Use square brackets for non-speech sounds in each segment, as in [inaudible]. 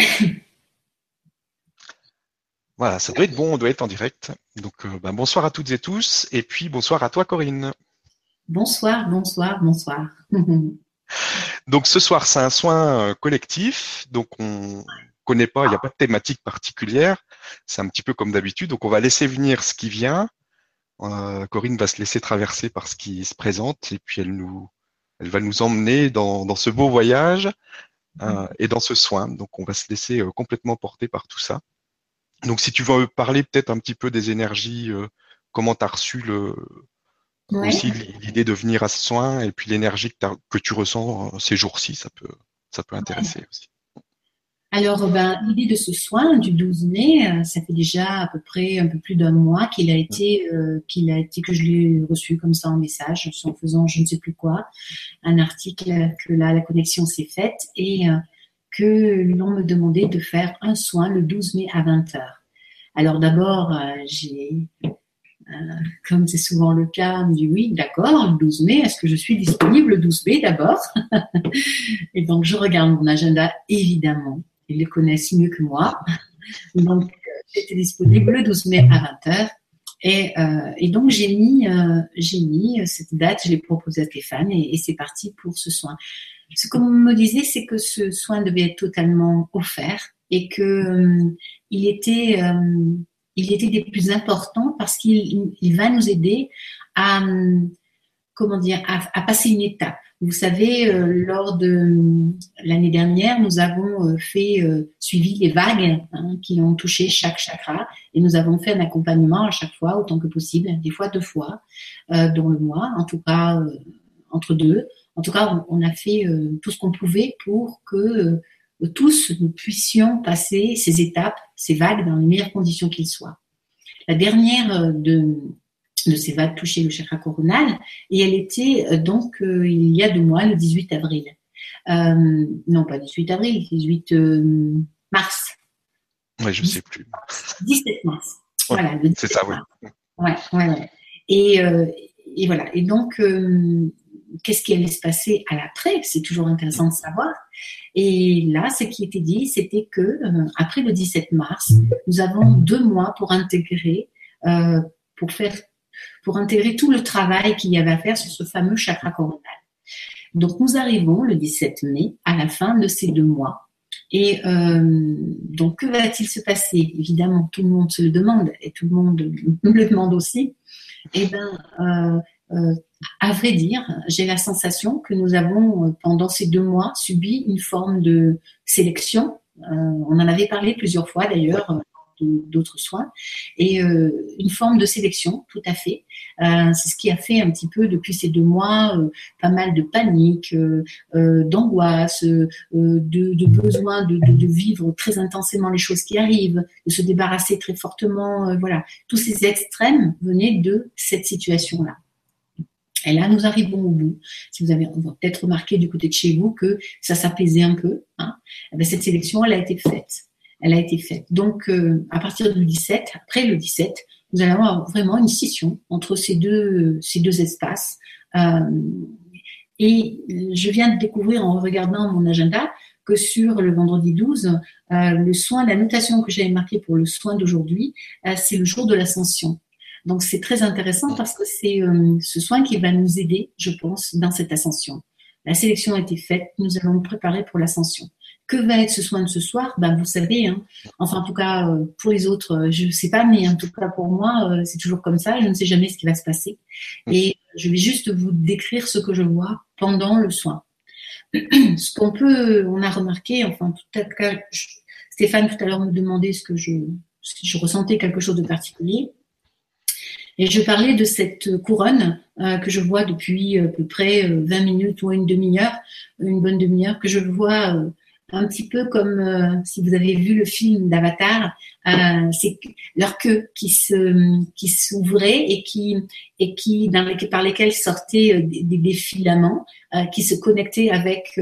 [coughs] Voilà, ça doit être bon, on doit être en direct. Donc euh, ben, bonsoir à toutes et tous, et puis bonsoir à toi Corinne. Bonsoir, bonsoir, bonsoir. [laughs] donc ce soir, c'est un soin euh, collectif, donc on connaît pas, il n'y a pas de thématique particulière, c'est un petit peu comme d'habitude, donc on va laisser venir ce qui vient. Euh, Corinne va se laisser traverser par ce qui se présente, et puis elle nous, elle va nous emmener dans, dans ce beau voyage euh, et dans ce soin. Donc on va se laisser euh, complètement porter par tout ça. Donc si tu veux parler peut-être un petit peu des énergies, euh, comment tu as reçu le, aussi l'idée de venir à ce soin et puis l'énergie que, que, tu ressens ces jours-ci, ça peut, ça peut intéresser aussi. Alors, ben, l'idée de ce soin du 12 mai, euh, ça fait déjà à peu près un peu plus d'un mois qu'il a été, euh, qu'il a été que je l'ai reçu comme ça en message, en faisant je ne sais plus quoi, un article que là la connexion s'est faite et euh, que l'on me demandait de faire un soin le 12 mai à 20 h Alors d'abord, j'ai comme c'est souvent le cas, me dit oui, d'accord, le 12 mai, est-ce que je suis disponible le 12 mai d'abord? [laughs] Et donc je regarde mon agenda évidemment ils les connaissent mieux que moi. Donc, euh, j'étais disponible le 12 mai à 20h. Et, euh, et donc, j'ai mis, euh, cette date, je l'ai proposé à Stéphane et, c'est parti pour ce soin. Ce qu'on me disait, c'est que ce soin devait être totalement offert et que il était, il était des plus importants parce qu'il il va nous aider à, comment dire, à passer une étape. Vous savez, euh, lors de l'année dernière, nous avons euh, fait euh, suivi les vagues hein, qui ont touché chaque chakra et nous avons fait un accompagnement à chaque fois autant que possible, des fois deux fois dans le mois, en tout cas entre deux. En tout cas, on, a fait tout ce qu'on pouvait pour que tous nous puissions passer ces étapes, ces vagues dans les meilleures conditions qu'il soient. La dernière de, de ces vagues toucher le chakra coronal. Et elle était euh, donc euh, il y a deux mois, le 18 avril. Euh, non, pas 18 avril, 18 mars. Oui, je ne sais plus. 17 mars. voilà. C'est ça, oui. Ouais, ouais, Et, et, voilà. Et donc, qu'est-ce qui allait se passer à l'après? C'est toujours intéressant de savoir. Et là, ce qui était dit, c'était que après le 17 mars, nous avons deux mois pour intégrer, pour faire pour intégrer tout le travail qu'il y avait à faire sur ce fameux chakra coronal. Donc nous arrivons le 17 mai à la fin de ces deux mois. Et euh, donc que va-t-il se passer? Évidemment, tout le monde se le demande et tout le monde [laughs] me le demande aussi. Eh bien, euh, euh, à vrai dire, j'ai la sensation que nous avons pendant ces deux mois subi une forme de sélection. on en avait parlé plusieurs fois d'ailleurs d'autres soins, et euh, une forme de sélection, tout à fait. Euh, c'est ce qui a fait un petit peu depuis ces deux mois euh, pas mal de panique, d'angoisse, de, besoin de, de, vivre très intensément les choses qui arrivent, de se débarrasser très fortement. voilà, tous ces extrêmes venaient de cette situation-là. Et là, nous arrivons au bout. Si vous avez peut-être remarqué du côté de chez vous que ça s'apaisait un peu, hein, eh ben, cette sélection, elle a été faite elle a été faite. Donc, euh, à partir du 17, après le 17, nous allons avoir vraiment une scission entre ces deux, ces deux espaces. Euh, et je viens de découvrir en regardant mon agenda que sur le vendredi 12, euh, le soin, la notation que j'avais marquée pour le soin d'aujourd'hui, c'est le jour de l'ascension. Donc c'est très intéressant parce que c'est ce soin qui va nous aider, je pense, dans cette ascension. La sélection a été faite, nous allons nous préparer pour l'ascension. Que va être ce soin de ce soir ben, Vous savez, hein. enfin en tout cas euh, pour les autres, euh, je ne sais pas, mais en tout cas pour moi, euh, c'est toujours comme ça, je ne sais jamais ce qui va se passer. Mm. Et je vais juste vous décrire ce que je vois pendant le soin. [clears throat] ce qu'on peut, on a remarqué, enfin tout à cas, Stéphane tout à l'heure me demandait ce que je, si je ressentais quelque chose de particulier. Et je parlais de cette couronne que je vois depuis à peu près 20 minutes ou une demi-heure, une bonne demi-heure, que je vois un petit peu comme euh, si vous avez vu le film d'Avatar, euh, c'est leur queue qui se qui s'ouvrait et qui et qui par lesquels sortaient euh, des, des, filaments qui se connectaient avec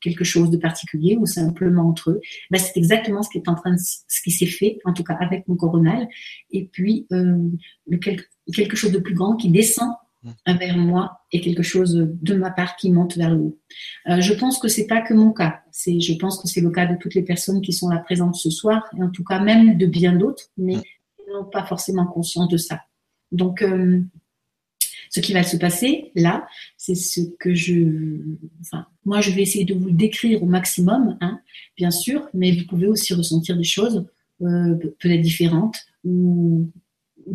quelque chose de particulier ou simplement entre eux. Ben, c'est exactement ce qui est en train de, ce qui s'est fait en tout cas avec mon coronal et puis quelque, quelque chose de plus grand qui descend. Vers moi et quelque chose de ma part qui monte vers le haut. Euh, je pense que c'est pas que mon cas. C'est, je pense que c'est le cas de toutes les personnes qui sont là présentes ce soir, et en tout cas même de bien d'autres, mais qui n'ont pas forcément conscience de ça. Donc, euh, ce qui va se passer là, c'est ce que je, enfin, moi je vais essayer de vous le décrire au maximum, hein, bien sûr, mais vous pouvez aussi ressentir des choses euh, peut-être différentes ou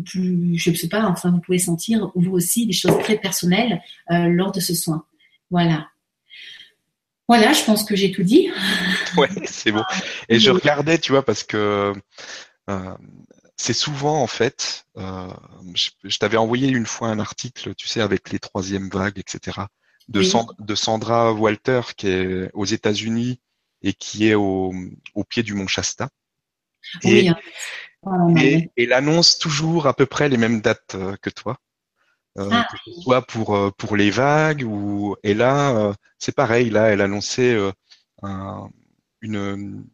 plus, je ne sais pas, enfin, vous pouvez sentir vous aussi des choses très personnelles euh, lors de ce soin. Voilà. Voilà, je pense que j'ai tout dit. [laughs] Ouais, c'est bon. Et je regardais, tu vois, parce que euh, c'est souvent, en fait, euh, je, t'avais envoyé une fois un article, tu sais, avec les troisièmes vagues, etc., de, de Sandra Walter, qui est aux États-Unis et qui est au, au pied du mont Shasta. Oui, hein. Et, elle annonce toujours à peu près les mêmes dates euh, que toi. Euh, ah. que ce soit pour euh, pour les vagues ou et là c'est pareil là elle annonçait une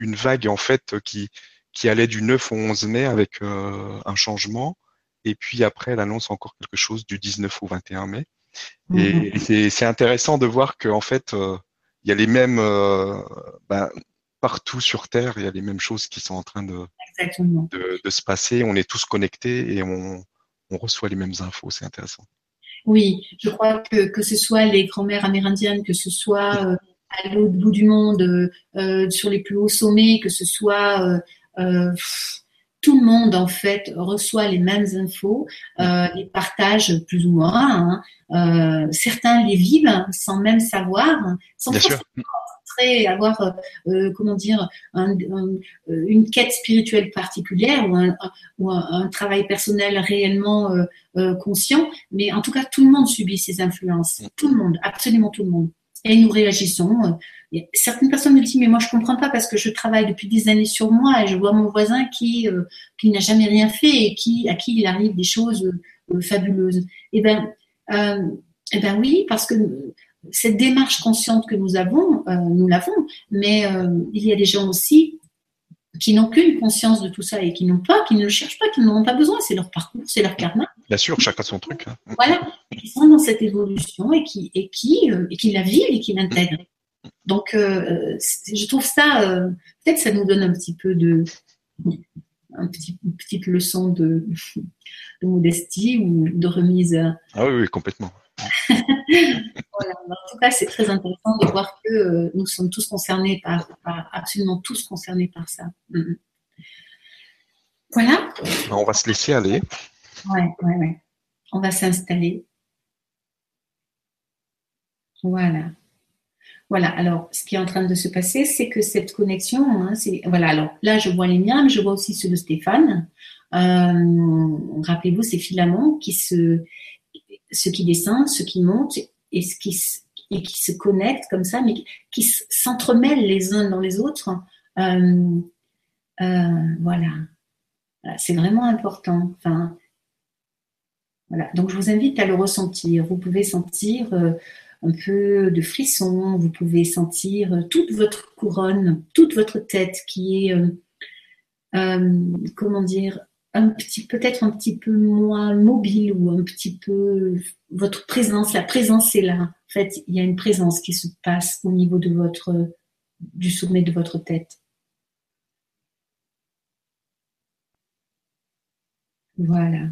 une vague en fait qui qui allait du 9 au 11 mai avec un changement et puis après elle annonce encore quelque chose du 19 au 21 mai et mhm. c'est intéressant de voir qu'en fait il y a les mêmes ben, partout sur Terre, il y a les mêmes choses qui sont en train de, de, se passer. On est tous connectés et on, reçoit les mêmes infos. C'est intéressant. Oui, je crois que que ce soit les grands-mères amérindiennes, que ce soit euh, à l'autre bout du monde, euh, sur les plus hauts sommets, que ce soit euh, tout le monde en fait reçoit les mêmes infos, les partage plus ou moins. Hein. certains les vivent sans même savoir, sans sûr avoir, euh, euh, comment dire, euh, une quête spirituelle particulière ou un, travail personnel réellement conscient. Mais en tout cas, tout le monde subit ces influences. Mm. Tout le monde, absolument tout le monde. Et nous réagissons. Certaines personnes me disent mais moi je comprends pas parce que je travaille depuis des années sur moi et je vois mon voisin qui qui n'a jamais rien fait et qui à qui il arrive des choses fabuleuses. Eh ben eh ben oui parce que cette démarche consciente que nous avons, euh, nous l'avons, mais euh, il y a des gens aussi qui n'ont qu'une conscience de tout ça et qui n'ont pas, qui ne le cherchent pas, qui n'en ont pas besoin. C'est leur parcours, c'est leur karma. Bien sûr, chacun son truc. Hein. Voilà, qui sont dans cette évolution et qui et qui euh, et qui la vivent et qui l'intègrent. Donc, je trouve ça, peut-être, ça nous donne un petit peu de, un petit, une petite leçon de, de modestie ou de remise. Ah oui, oui, complètement. [laughs] En tout cas, c'est très intéressant de voir que euh, nous sommes tous concernés par, absolument tous concernés par ça. Mm-hmm. Voilà. On va se laisser aller. Ouais, ouais, ouais. On va s'installer. Voilà. Voilà, alors ce qui est en train de se passer, c'est que cette connexion, hein, c'est voilà, alors là je vois les miens, mais je vois aussi ceux de Stéphane. Euh, rappelez-vous ces filaments qui se, ce qui descend, ce qui monte et ce qui, et qui se connectent comme ça, mais qui s'entremêlent les uns dans les autres. Euh, euh, voilà. C'est vraiment important. Donc, je vous invite à le ressentir. Vous pouvez sentir euh, un peu de frisson, vous pouvez sentir toute votre couronne, toute votre tête qui est, comment dire, un petit, peut-être un petit peu moins mobile ou un petit peu votre présence, la présence est là. En fait, il y a une présence qui se passe au niveau de votre, du sommet de votre tête. Voilà.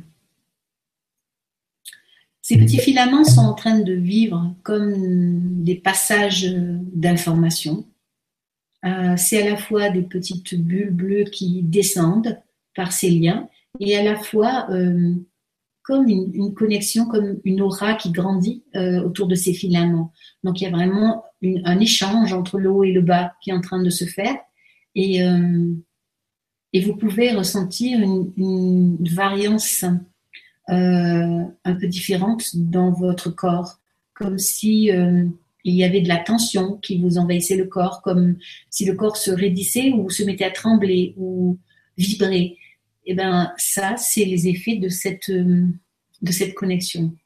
Ces petits filaments sont en train de vivre comme des passages d'information. Euh, c'est à la fois des petites bulles bleues qui descendent par ces liens et à la fois euh, comme une, connexion, comme une aura qui grandit euh, autour de ces filaments. Donc il y a vraiment un échange entre le haut et le bas qui est en train de se faire et, euh, et vous pouvez ressentir une, variance un peu différente dans votre corps, comme si il y avait de la tension qui vous envahissait le corps, comme si le corps se raidissait ou se mettait à trembler ou vibrer eh ben ça, c'est les effets de cette, euh, de cette connexion.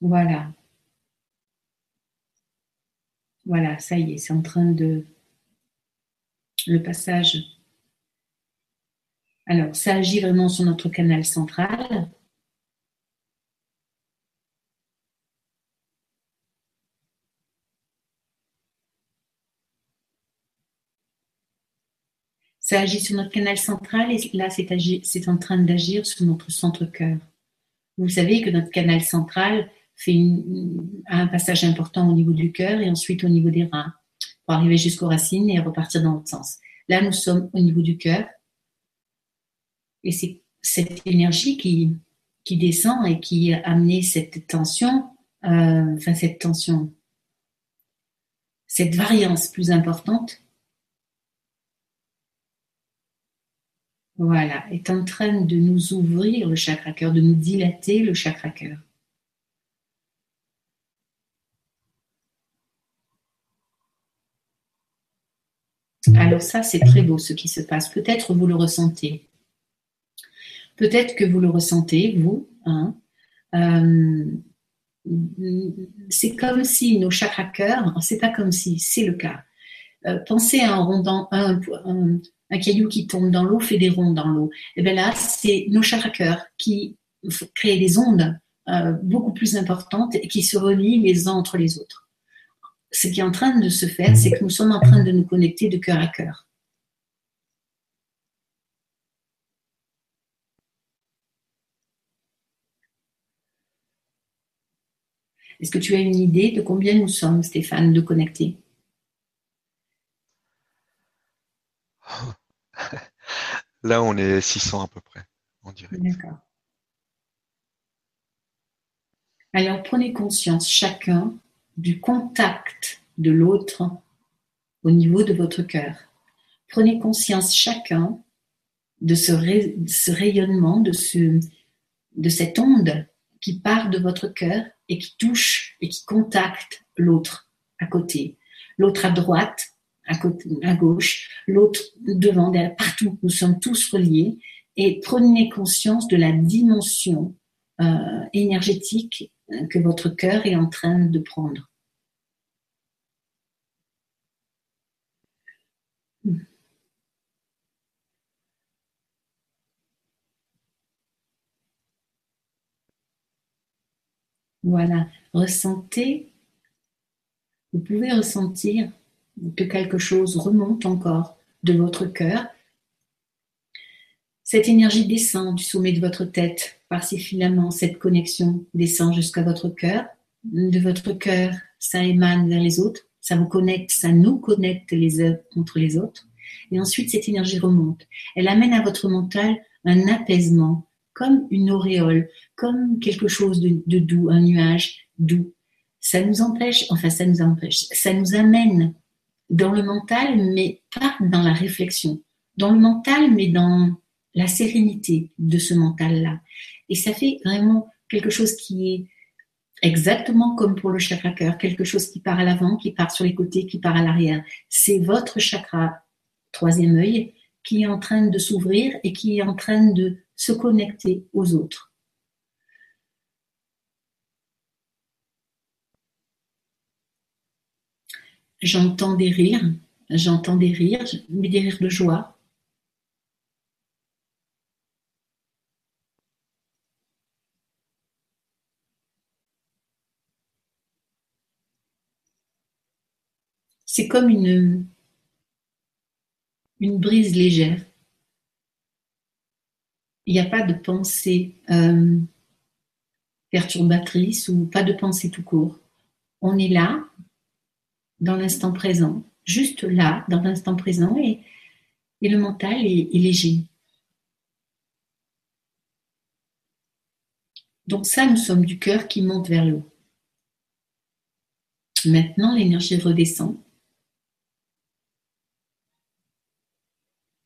Voilà. Voilà, ça y est, c'est en train de... Le passage Alors, ça agit vraiment sur notre canal central. Ça agit sur notre canal central et là, c'est en train d'agir sur notre centre-cœur. Vous savez que notre canal central fait un passage important au niveau du cœur et ensuite au niveau des reins pour arriver jusqu'aux racines et repartir dans l'autre sens. Là, nous sommes au niveau du cœur et c'est cette énergie qui, descend et qui a amené cette tension, euh, enfin cette tension, cette variance plus importante voilà, est en train de nous ouvrir le chakra cœur, de nous dilater le chakra cœur. Alors ça, c'est très beau ce qui se passe. Peut-être vous le ressentez. Peut-être que vous le ressentez, vous. Hein. Euh, c'est comme si nos chakras cœur, c'est pas comme si, c'est le cas. Euh, pensez à un rondant, caillou qui tombe dans l'eau fait des ronds dans l'eau. Et bien là, c'est nos chakras qui créent des ondes euh, beaucoup plus importantes et qui se relient les uns entre les autres. Ce qui est en train de se faire, c'est que nous sommes en train de nous connecter de cœur à cœur. Est-ce que tu as une idée de combien nous sommes, Stéphane, de connectés? Là, on est 600 à peu près, en direct. D'accord. Alors, prenez conscience chacun du contact de l'autre au niveau de votre cœur. Prenez conscience chacun de ce, rayonnement, de, ce, de cette onde qui part de votre cœur et qui touche et qui contacte l'autre à côté, l'autre à droite, à, gauche, l'autre devant, derrière, partout. Nous sommes tous reliés. Et prenez conscience de la dimension euh, énergétique que votre cœur est en train de prendre. Voilà, ressentez, vous pouvez ressentir que quelque chose remonte encore de votre cœur. Cette énergie descend du sommet de votre tête par ces filaments, cette connexion descend jusqu'à votre cœur. De votre cœur, ça émane vers les autres, ça vous connecte, ça nous connecte les uns contre les autres. Et ensuite, cette énergie remonte. Elle amène à votre mental un apaisement, comme une auréole, comme quelque chose de, de doux, un nuage doux. Ça nous empêche, enfin ça nous empêche, ça nous amène dans le mental, mais pas dans la réflexion. Dans le mental, mais dans la sérénité de ce mental-là. Et ça fait vraiment quelque chose qui est exactement comme pour le chakra cœur, quelque chose qui part à l'avant, qui part sur les côtés, qui part à l'arrière. C'est votre chakra troisième œil qui est en train de s'ouvrir et qui est en train de se connecter aux autres. J'entends des rires, j'entends des rires, mais des rires de joie. C'est comme une, brise légère. Il n'y a pas de pensée euh, perturbatrice ou pas de pensée tout court. On est là, dans l'instant présent, juste là, dans l'instant présent, et, le mental est léger. Donc ça, nous sommes du cœur qui monte vers le haut. Maintenant, l'énergie redescend.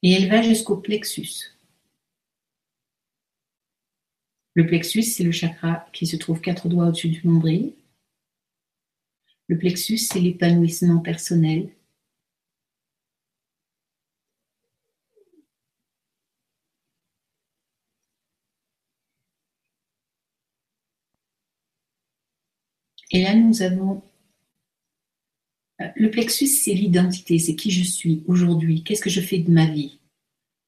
Et elle va jusqu'au plexus. Le plexus, c'est le chakra qui se trouve quatre doigts au-dessus du nombril. Le plexus, c'est l'épanouissement personnel. Et là, nous avons... Euh, le plexus, c'est l'identité, c'est qui je suis aujourd'hui, qu'est-ce que je fais de ma vie.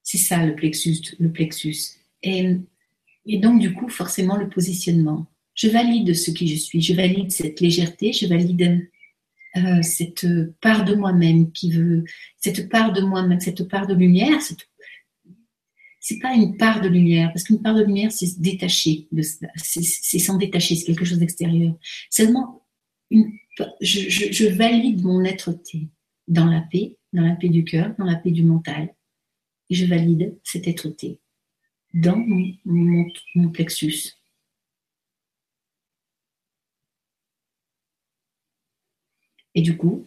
C'est ça le plexus. Le plexus. Et, et donc, du coup, forcément, le positionnement. Je valide ce qui je suis, je valide cette légèreté, je valide euh, cette part de moi-même qui veut, cette part de moi-même, cette part de lumière, cette c'est pas une part de lumière, parce qu'une part de lumière, c'est se détacher, c'est s'en détacher, c'est quelque chose d'extérieur. Seulement, une, je, je, valide mon être-té dans la paix, dans la paix du cœur, dans la paix du mental, et je valide cet être-té dans mon, mon, plexus. Et du coup,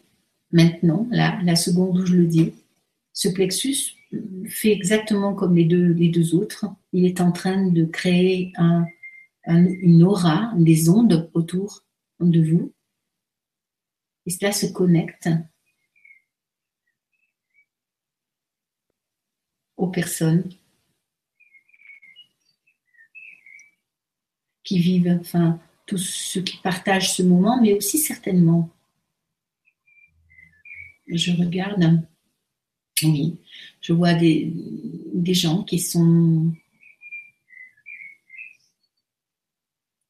maintenant, là, la seconde où je le dis, ce plexus fait exactement comme les deux, les deux autres. Il est en train de créer un, une aura, des ondes autour de vous. Et cela se connecte aux personnes qui vivent, enfin, tous ceux qui partagent ce moment, mais aussi certainement. Je regarde oui, je vois des, gens qui sont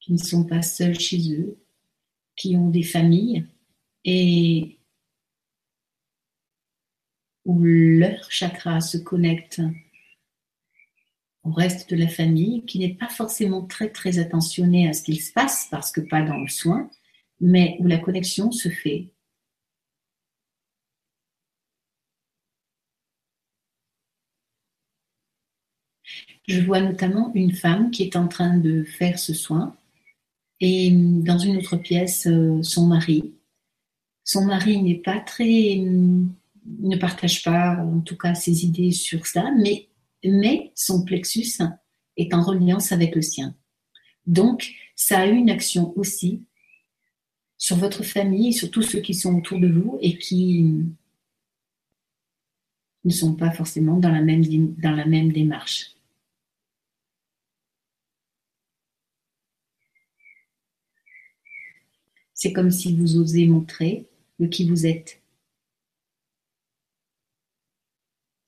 qui ne sont pas seuls chez eux, qui ont des familles et où leur chakra se connecte au reste de la famille, qui n'est pas forcément très très attentionné à ce qu'il se passe parce que pas dans le soin, mais où la connexion se fait Je vois notamment une femme qui est en train de faire ce soin et dans une autre pièce, euh, son mari. Son mari n'est pas très, ne partage pas en tout cas ses idées sur ça, mais, mais son plexus est en reliance avec le sien. Donc, ça a une action aussi sur votre famille, sur tous ceux qui sont autour de vous et qui ne sont pas forcément dans la même, dans la même démarche. C'est comme si vous osez montrer le qui vous êtes.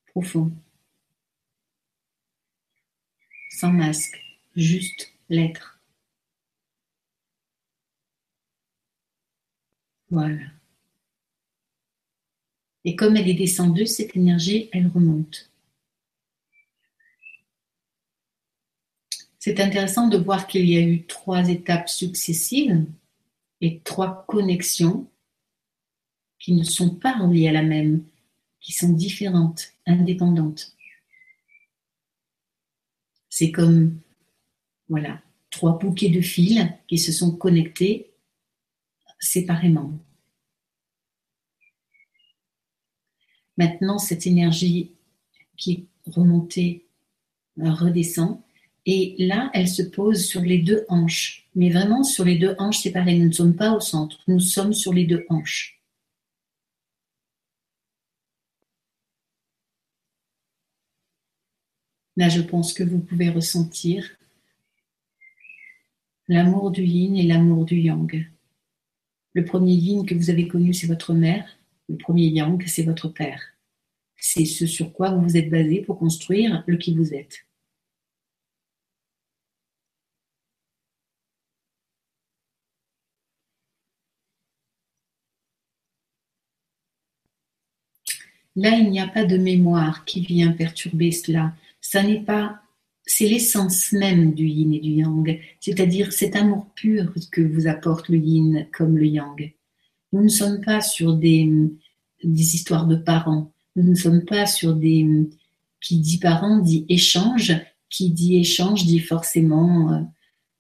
Profond. Sans masque, juste l'être. Voilà. Et comme elle est descendue, cette énergie, elle remonte. C'est intéressant de voir qu'il y a eu trois étapes successives et trois connexions qui ne sont pas reliées à la même, qui sont différentes, indépendantes. C'est comme, voilà, trois bouquets de fils qui se sont connectés séparément. Maintenant, cette énergie qui est remontée redescend et là, elle se pose sur les deux hanches, mais vraiment sur les deux hanches séparées. Nous ne sommes pas au centre, nous sommes sur les deux hanches. Là, je pense que vous pouvez ressentir l'amour du yin et l'amour du yang. Le premier yin que vous avez connu, c'est votre mère. Le premier yang, c'est votre père. C'est ce sur quoi vous vous êtes basé pour construire le qui vous êtes. Là, il n'y a pas de mémoire qui vient perturber cela. Ça n'est pas, c'est l'essence même du yin et du yang, c'est-à-dire cet amour pur que vous apporte le yin comme le yang. Nous ne sommes pas sur des, histoires de parents. Nous ne sommes pas sur des, qui dit parents dit échange, qui dit échange dit forcément euh,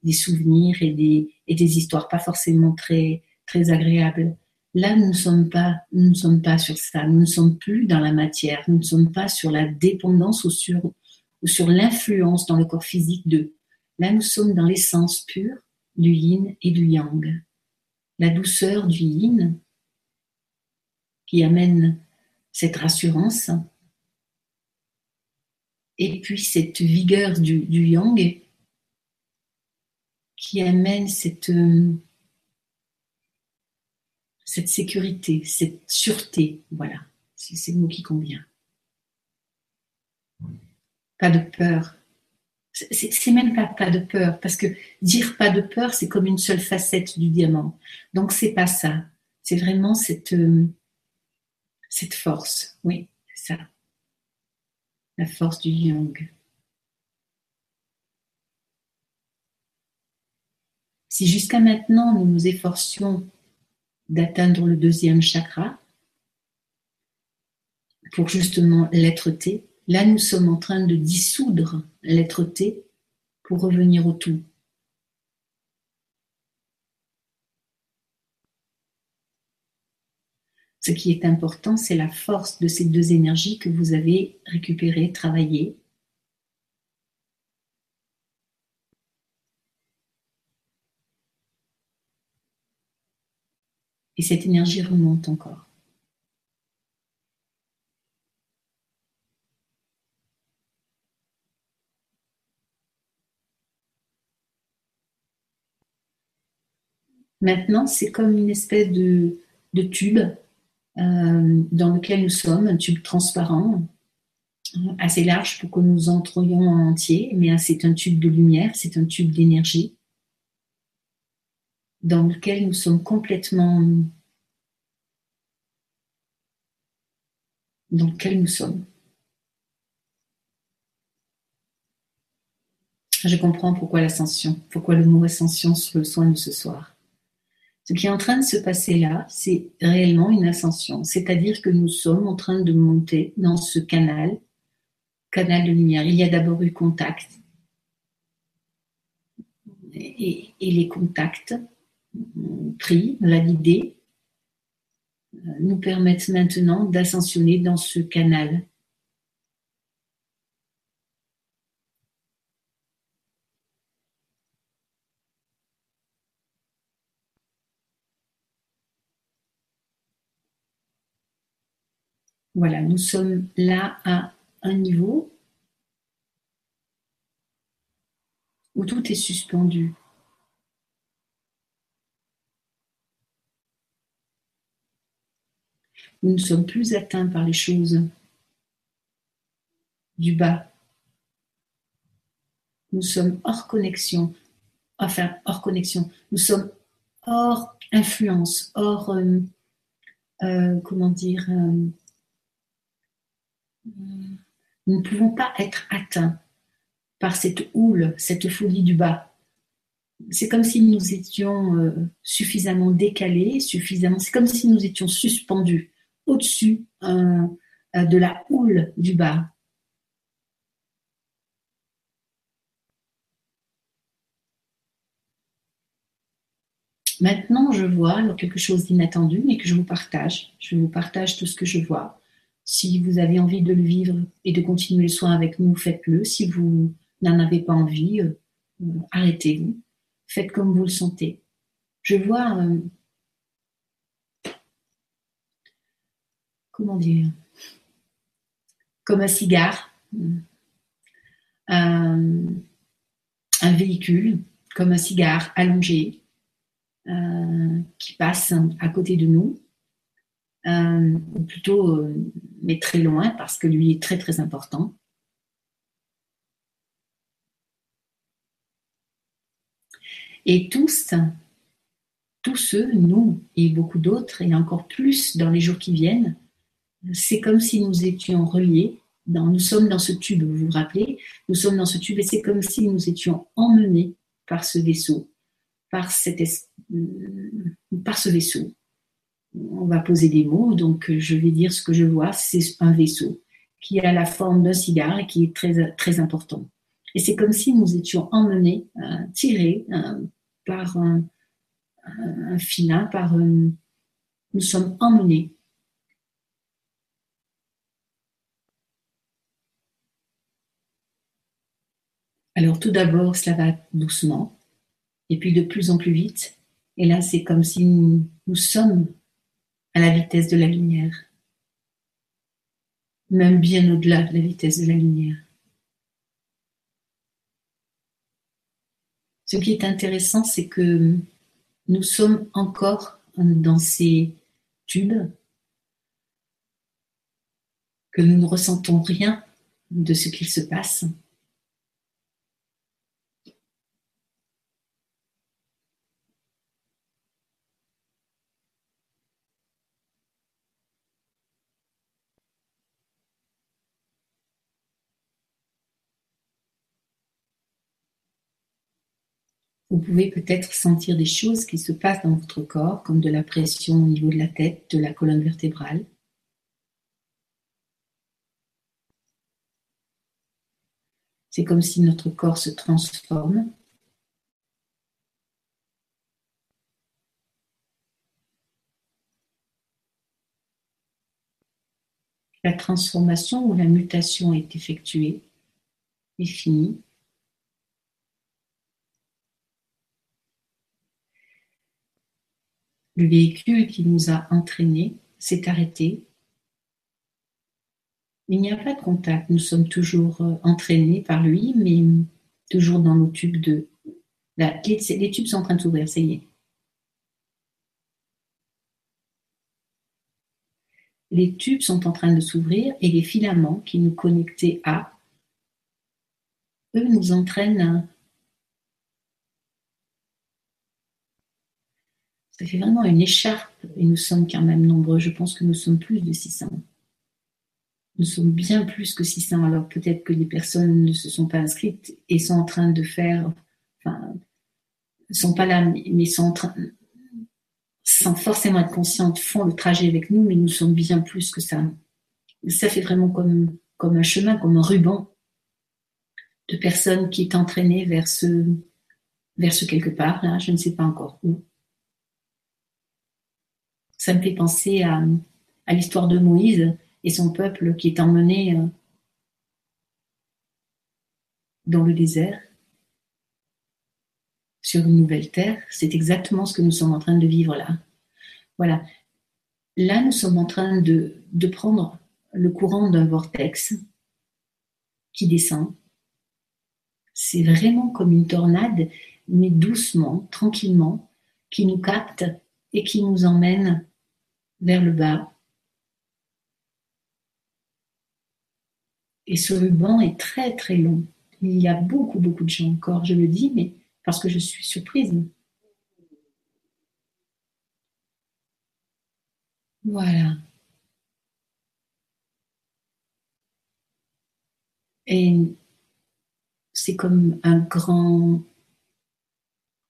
des souvenirs et des, histoires pas forcément très agréables. Là, nous ne sommes pas, nous ne sommes pas sur ça. Nous ne sommes plus dans la matière. Nous ne sommes pas sur la dépendance ou sur, sur l'influence dans le corps physique d'eux. Là, nous sommes dans l'essence pure du yin et du yang. La douceur du yin qui amène cette rassurance et puis cette vigueur du, du yang qui amène cette cette sécurité, cette sûreté. Voilà, c'est le mot qui convient. pas de peur. C'est même pas pas de peur, parce que dire pas de peur, c'est comme une seule facette du diamant. Donc c'est pas ça. C'est vraiment cette, euh, cette force. Oui, c'est ça. La force du yang. Si jusqu'à maintenant nous nous efforcions d'atteindre le deuxième chakra pour justement l'être-té, là nous sommes en train de dissoudre l'être-té pour revenir au tout. Ce qui est important, c'est la force de ces deux énergies que vous avez récupérées, travaillées, Et cette énergie remonte encore. Maintenant, c'est comme une espèce de, tube euh, dans lequel nous sommes, un tube transparent, assez large pour que nous entrions en entier, mais c'est un tube de lumière, c'est un tube d'énergie dans lequel nous sommes complètement dans lequel nous sommes. Je comprends pourquoi l'ascension, pourquoi le mot ascension sur le soin de ce soir. Ce qui est en train de se passer là, c'est réellement une ascension, c'est-à-dire que nous sommes en train de monter dans ce canal, canal de lumière. Il y a d'abord eu contact, et, et les contacts pris, validés, nous permettent maintenant d'ascensionner dans ce canal. Voilà, nous sommes là à un niveau où tout est suspendu. Nous ne sommes plus atteints par les choses du bas. Nous sommes hors connexion, enfin hors connexion. Nous sommes hors influence, hors, euh, euh, comment dire, euh, nous ne pouvons pas être atteints par cette houle, cette folie du bas. C'est comme si nous étions suffisamment décalés, suffisamment. C'est comme si nous étions suspendus au-dessus euh, euh, de la houle du bas. Maintenant, je vois quelque chose d'inattendu, mais que je vous partage. Je vous partage tout ce que je vois. Si vous avez envie de le vivre et de continuer le soin avec nous, faites-le. Si vous n'en avez pas envie, euh, arrêtez-vous. Faites comme vous le sentez. Je vois comment dire, comme un cigare, un, véhicule, comme un cigare allongé euh, qui passe à côté de nous, euh, ou plutôt, euh, mais très loin parce que lui est très très important. Et tous, tous ceux, nous et beaucoup d'autres, et encore plus dans les jours qui viennent, c'est comme si nous étions reliés. nous sommes dans ce tube, vous vous rappelez? Nous sommes dans ce tube et c'est comme si nous étions emmenés par ce vaisseau, par, euh, par ce vaisseau. On va poser des mots, donc je vais dire ce que je vois, c'est un vaisseau qui a la forme d'un cigare et qui est très, très important. Et c'est comme si nous étions emmenés, euh, tirés euh, par un, un, filin, par nous sommes emmenés Alors tout d'abord, cela va doucement, et puis de plus en plus vite. Et là, c'est comme si nous, sommes à la vitesse de la lumière, même bien au-delà de la vitesse de la lumière. Ce qui est intéressant, c'est que nous sommes encore dans ces tubes, que nous ne ressentons rien de ce qu'il se passe. Vous pouvez peut-être sentir des choses qui se passent dans votre corps, comme de la pression au niveau de la tête, de la colonne vertébrale. C'est comme si notre corps se transforme. La transformation ou la mutation est effectuée, est finie. Le véhicule qui nous a entraînés s'est arrêté. Il n'y a pas de contact, nous sommes toujours euh, entraînés par lui, mais toujours dans nos tubes de... les, tubes sont en train de s'ouvrir, ça y est. Les tubes sont en train de s'ouvrir et les filaments qui nous connectaient à, eux nous entraînent Ça fait vraiment une écharpe et nous sommes quand même nombreux. Je pense que nous sommes plus de 600. Nous sommes bien plus que 600. Alors peut-être que les personnes ne se sont pas inscrites et sont en train de faire, enfin, ne sont pas là, mais sont en train, sans forcément être conscientes, font le trajet avec nous, mais nous sommes bien plus que ça. Ça fait vraiment comme, comme un chemin, comme un ruban de personnes qui est entraînées vers ce, vers ce quelque part, là, je ne sais pas encore où ça me fait penser à, l'histoire de Moïse et son peuple qui est emmené euh, dans le désert, sur une nouvelle terre. C'est exactement ce que nous sommes en train de vivre là. Voilà. Là, nous sommes en train de, de prendre le courant d'un vortex qui descend. C'est vraiment comme une tornade, mais doucement, tranquillement, qui nous capte et qui nous emmène vers le bas. Et ce ruban est très très long. Il y a beaucoup beaucoup de gens encore, je le dis, mais parce que je suis surprise. Voilà. Et c'est comme un grand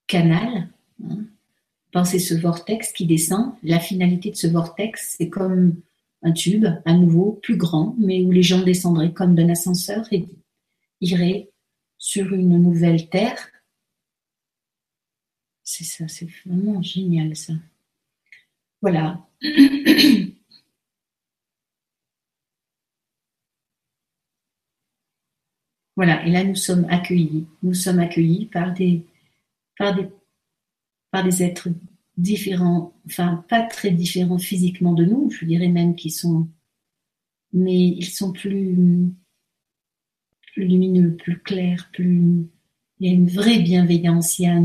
canal. Hein, Pensez ce vortex qui descend. La finalité de ce vortex, c'est comme un tube, à nouveau plus grand, mais où les gens descendraient comme d'un ascenseur et iraient sur une nouvelle terre. C'est ça, c'est vraiment génial ça. Voilà. [clears throat] Voilà, et là nous sommes accueillis. Nous sommes accueillis par des, par des par des êtres différents, enfin pas très différents physiquement de nous, je dirais même qu'ils sont, mais ils sont plus, lumineux, plus clairs, plus, il y a une vraie bienveillance, il y a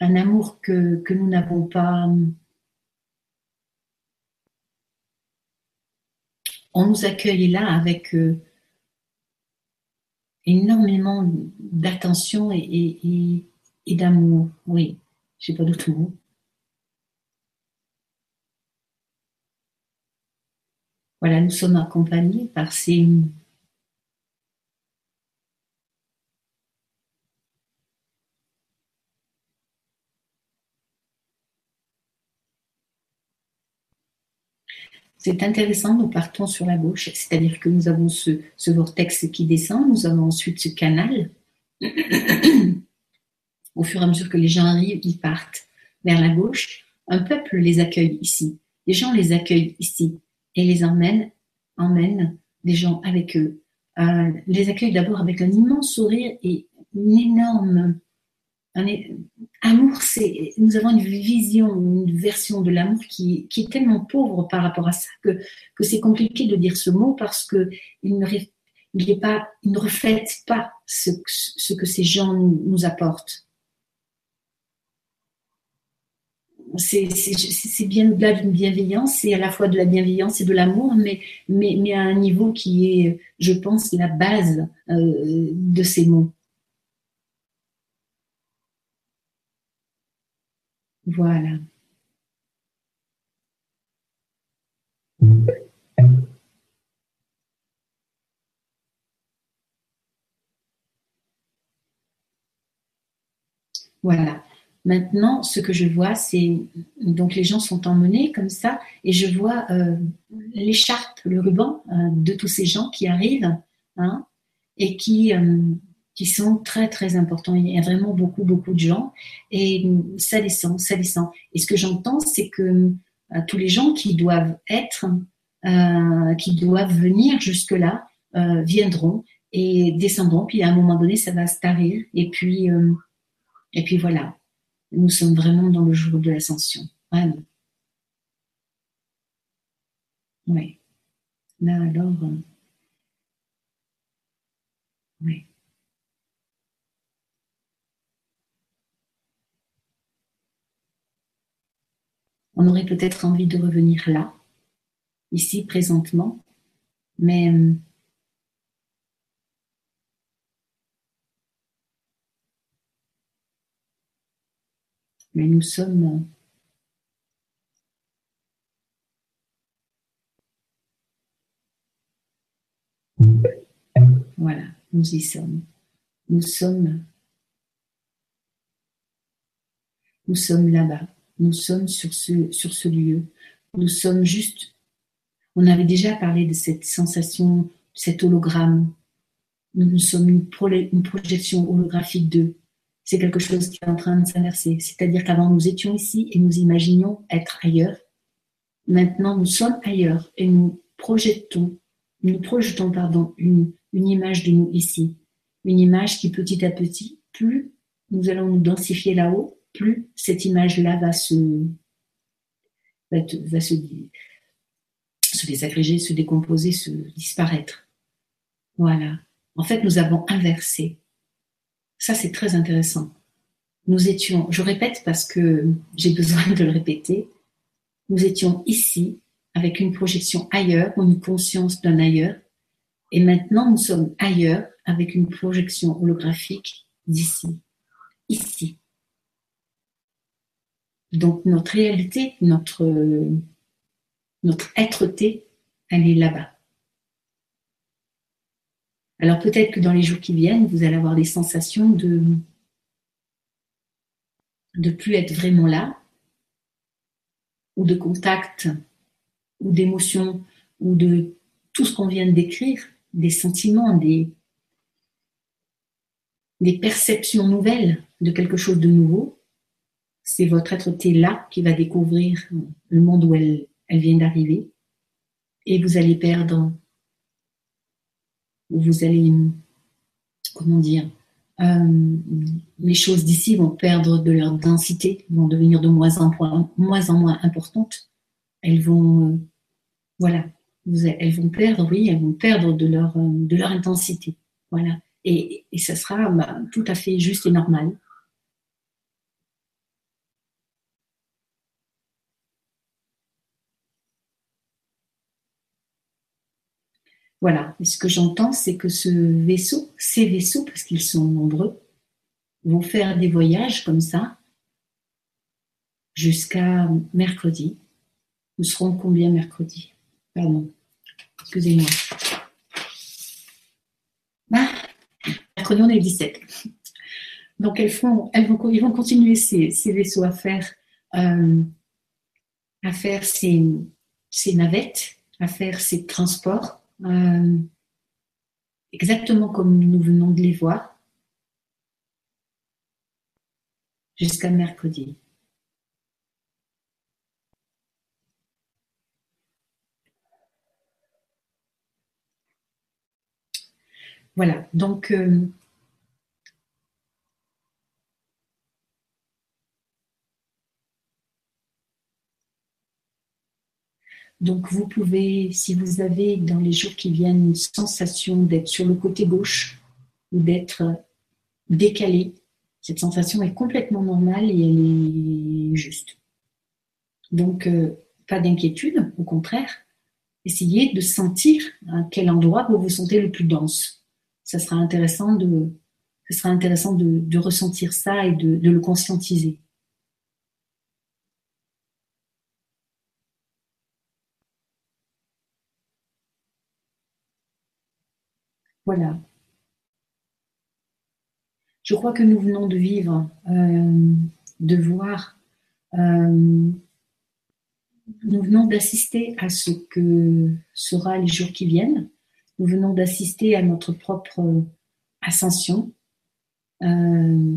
un amour que, nous n'avons pas. On nous accueille là avec euh, énormément d'attention et d'amour. Oui, je n'ai pas d'autre mot. Voilà, nous sommes accompagnés par ces C'est intéressant, nous partons sur la gauche, c'est-à-dire que nous avons ce, ce, vortex qui descend, nous avons ensuite ce canal [clears throat] au fur et à mesure que les gens arrivent, ils partent vers la gauche. Un peuple les accueille ici. Les gens les accueillent ici et les emmènent, emmènent des gens avec eux. Euh, les accueillent d'abord avec un immense sourire et une énorme amour. Nous avons une vision, une version de l'amour qui, est tellement pauvre par rapport à ça que, que c'est compliqué de dire ce mot parce que il ne, reflète pas ce que ces gens nous apportent c'est bien au-delà d'une bienveillance, c'est à la fois de la bienveillance et de l'amour, mais, mais, à un niveau qui est, je pense, la base euh, de ces mots. Voilà. Voilà. Maintenant, ce que je vois, c'est donc les gens sont emmenés comme ça, et je vois euh, l'écharpe, le ruban euh, de tous ces gens qui arrivent, hein, et qui euh, qui sont très très importants. Il y a vraiment beaucoup beaucoup de gens, et ça descend, ça descend. Et ce que j'entends, c'est que tous les gens qui doivent être, qui doivent venir jusque là, viendront et descendront. Puis à un moment donné, ça va se tarir, et puis et puis voilà nous sommes vraiment dans le jour de l'ascension. Oui. Là, alors. Euh, oui. On aurait peut-être envie de revenir là, ici, présentement, mais euh, mais nous sommes Voilà, nous y sommes. Nous sommes nous sommes là-bas. Nous sommes sur ce, sur ce lieu. Nous sommes juste. On avait déjà parlé de cette sensation, cet hologramme. Nous, sommes une, une projection holographique d'eux c'est quelque chose qui est en train de s'inverser. C'est-à-dire qu'avant, nous étions ici et nous imaginions être ailleurs. Maintenant, nous sommes ailleurs et nous projetons, nous projetons pardon, une, image de nous ici. Une image qui, petit à petit, plus nous allons nous densifier là-haut, plus cette image-là va se, va, se, se désagréger, se décomposer, se disparaître. Voilà. En fait, nous avons inversé. Ça, c'est très intéressant. Nous étions, je répète parce que j'ai besoin de le répéter, nous étions ici avec une projection ailleurs, une conscience d'un ailleurs, et maintenant nous sommes ailleurs avec une projection holographique d'ici, ici. Donc notre réalité, notre, notre être-té, elle est là-bas. Alors peut-être que dans les jours qui viennent, vous allez avoir des sensations de de plus être vraiment là, ou de contact, ou d'émotion, ou de tout ce qu'on vient de décrire, des sentiments, des, des perceptions nouvelles de quelque chose de nouveau. C'est votre être-té là qui va découvrir le monde où elle, elle vient d'arriver. Et vous allez perdre où vous allez, comment dire, euh, les choses d'ici vont perdre de leur densité, vont devenir de moins en moins, importantes. Elles vont, euh, voilà, elles vont perdre, oui, elles vont perdre de leur, euh, de leur intensité. Voilà. Et, et ça sera bah, tout à fait juste et normal. Voilà. Et ce que j'entends, c'est que ce vaisseau, ces vaisseaux, parce qu'ils sont nombreux, vont faire des voyages comme ça jusqu'à mercredi. Nous serons combien mercredi? Pardon. Excusez-moi. Ah, mercredi, on est le 17. Donc, elles font, ils vont continuer ces, vaisseaux à faire, euh, à faire ces navettes, à faire ces transports euh, exactement comme nous venons de les voir, jusqu'à mercredi. Voilà, donc euh, Donc vous pouvez, si vous avez dans les jours qui viennent une sensation d'être sur le côté gauche ou d'être décalé, cette sensation est complètement normale et elle est juste. Donc, euh, pas d'inquiétude, au contraire. Essayez de sentir à quel endroit vous vous sentez le plus dense. Ça sera intéressant de, ce sera intéressant de, ressentir ça et de le conscientiser. Voilà. Je crois que nous venons de vivre, euh, de voir, euh, nous venons d'assister à ce que sera les jours qui viennent. Nous venons d'assister à notre propre ascension. Euh,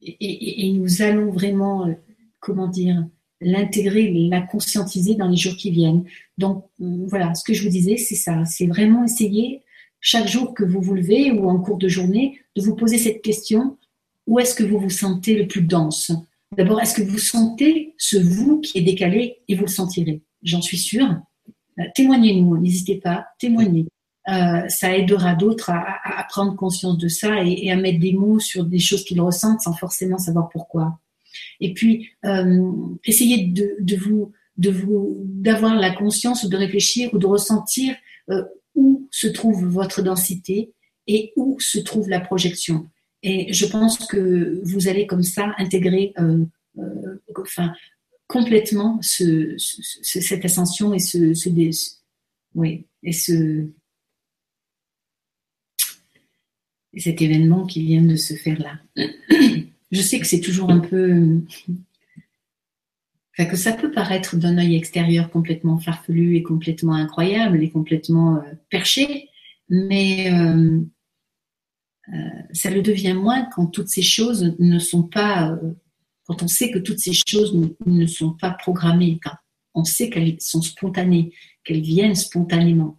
et, et, nous allons vraiment, comment dire, l'intégrer, la conscientiser dans les jours qui viennent. Donc voilà, ce que je vous disais, c'est ça, c'est vraiment essayer chaque jour que vous vous levez ou en cours de journée, de vous poser cette question, où est-ce que vous vous sentez le plus dense? D'abord, est-ce que vous sentez ce vous qui est décalé et vous le sentirez? J'en suis sûre. Euh, témoignez-nous, n'hésitez pas, témoignez. Euh, ça aidera d'autres à, prendre conscience de ça et, à mettre des mots sur des choses qu'ils ressentent sans forcément savoir pourquoi. Et puis, euh, essayez de, vous, de vous, d'avoir la conscience ou de réfléchir ou de ressentir où se trouve votre densité et où se trouve la projection. Et je pense que vous allez comme ça intégrer euh, euh, enfin, complètement ce, cette ascension et ce oui, et ce cet événement qui vient de se faire là. [clears throat] Je sais que c'est toujours un peu que ça peut paraître d'un œil extérieur complètement farfelu et complètement incroyable et complètement euh, perché, mais euh, euh, ça le devient moins quand toutes ces choses ne sont pas, quand on sait que toutes ces choses ne, sont pas programmées, on sait qu'elles sont spontanées, qu'elles viennent spontanément.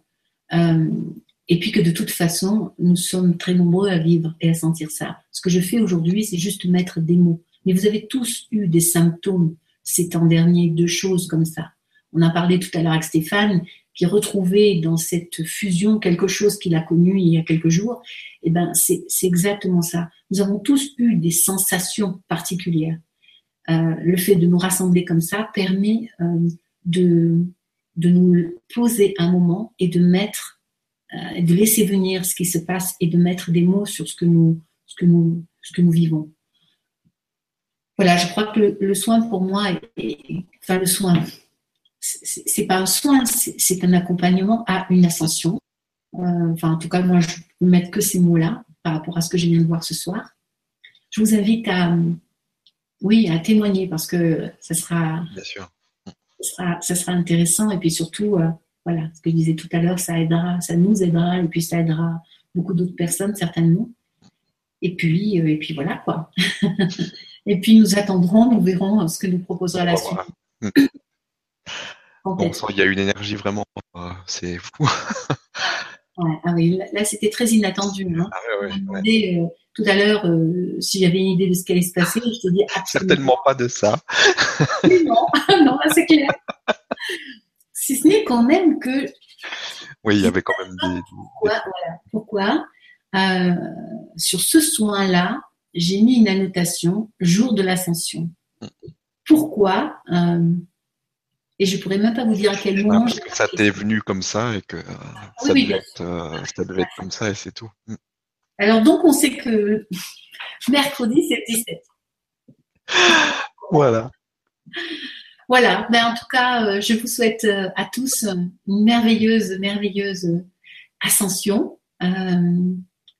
et puis que de toute façon, nous sommes très nombreux à vivre et à sentir ça. Ce que je fais aujourd'hui, c'est juste mettre des mots. Mais vous avez tous eu des symptômes ces temps derniers, deux choses comme ça. On a parlé tout à l'heure avec Stéphane, qui retrouvait dans cette fusion quelque chose qu'il a connu il y a quelques jours. Eh ben, c'est exactement ça. Nous avons tous eu des sensations particulières. Euh, le fait de nous rassembler comme ça permet euh, de, de nous poser un moment et de mettre, euh, de laisser venir ce qui se passe et de mettre des mots sur ce que nous, ce que nous, ce que nous vivons voilà, je crois que le, soin pour moi, est, enfin le soin, c'est pas un soin, c'est un accompagnement à une ascension. Euh, enfin, en tout cas, moi, je peux mettre que ces mots-là par rapport à ce que je viens de voir ce soir. Je vous invite à, oui, à témoigner parce que ça sera, Bien sûr. Ça, sera, intéressant et puis surtout, euh, voilà, ce que je disais tout à l'heure, ça aidera, ça nous aidera et puis ça aidera beaucoup d'autres personnes certainement. Et puis, euh, et puis voilà quoi. [laughs] Et puis nous attendrons, nous verrons ce que nous proposera la suite. [coughs] Bon, il y a une énergie vraiment, euh, c'est fou. [laughs] ah oui, là, c'était très inattendu. Hein. Ah, demandé, euh, tout à l'heure euh, si j'avais une idée de ce qui allait se passer. Je te dis [laughs] certainement pas de ça. [laughs] non, non, c'est clair. si ce n'est quand même que. Oui, il y avait quand même des. Pourquoi, pourquoi sur ce soin-là, j'ai mis une annotation jour de l'ascension. Pourquoi euh, Et je pourrais même pas vous dire à quel moment. parce que ça t'est venu comme ça et que euh, ça, devait être, euh, ça, devait être, comme ça et c'est tout. Mm. Alors donc on sait que [laughs] mercredi c'est le 17. Voilà. Voilà, ben, en tout cas, je vous souhaite à tous une merveilleuse, merveilleuse ascension.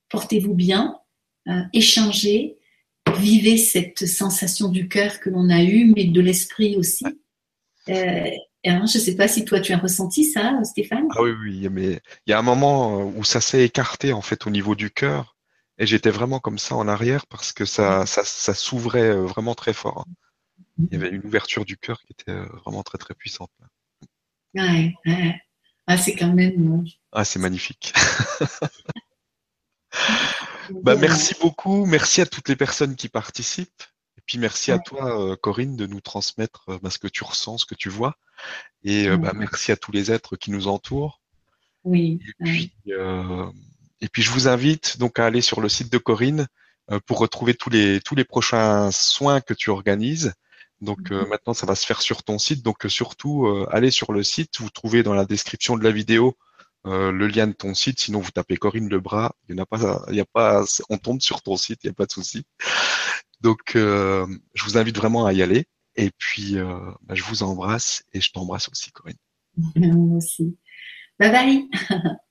Portez-vous bien, euh, échanger, vivez cette sensation du cœur que l'on a eue, mais de l'esprit aussi. Euh, hein, je ne sais pas si toi tu as ressenti ça, Stéphane? Ah oui, oui, mais il y a un moment euh, où ça s'est écarté en fait au niveau du cœur, et j'étais vraiment comme ça en arrière parce que ça, ça, ça s'ouvrait vraiment très fort. Il y avait une ouverture du cœur qui était vraiment très très puissante. Ouais, ouais. Ah, c'est quand même. Ah, c'est magnifique. [laughs] Bah, merci beaucoup. Merci à toutes les personnes qui participent. Et puis merci à toi, euh, Corinne, de nous transmettre euh, bah, ce que tu ressens, ce que tu vois. Et euh, bah, merci à tous les êtres qui nous entourent. Oui. Et puis, et puis je vous invite donc à aller sur le site de Corinne pour retrouver tous les tous les prochains soins que tu organises. Donc euh, maintenant, ça va se faire sur ton site. Donc surtout, allez sur le site. Vous trouvez dans la description de la vidéo le lien de ton site. Sinon, vous tapez Corinne Lebras. Il n'y a pas, il y a pas, on tombe sur ton site. Il n'y a pas de souci. Donc, je vous invite vraiment à y aller. Et puis, bah, je vous embrasse et je t'embrasse aussi, Corinne. Moi aussi. Bye bye. [laughs]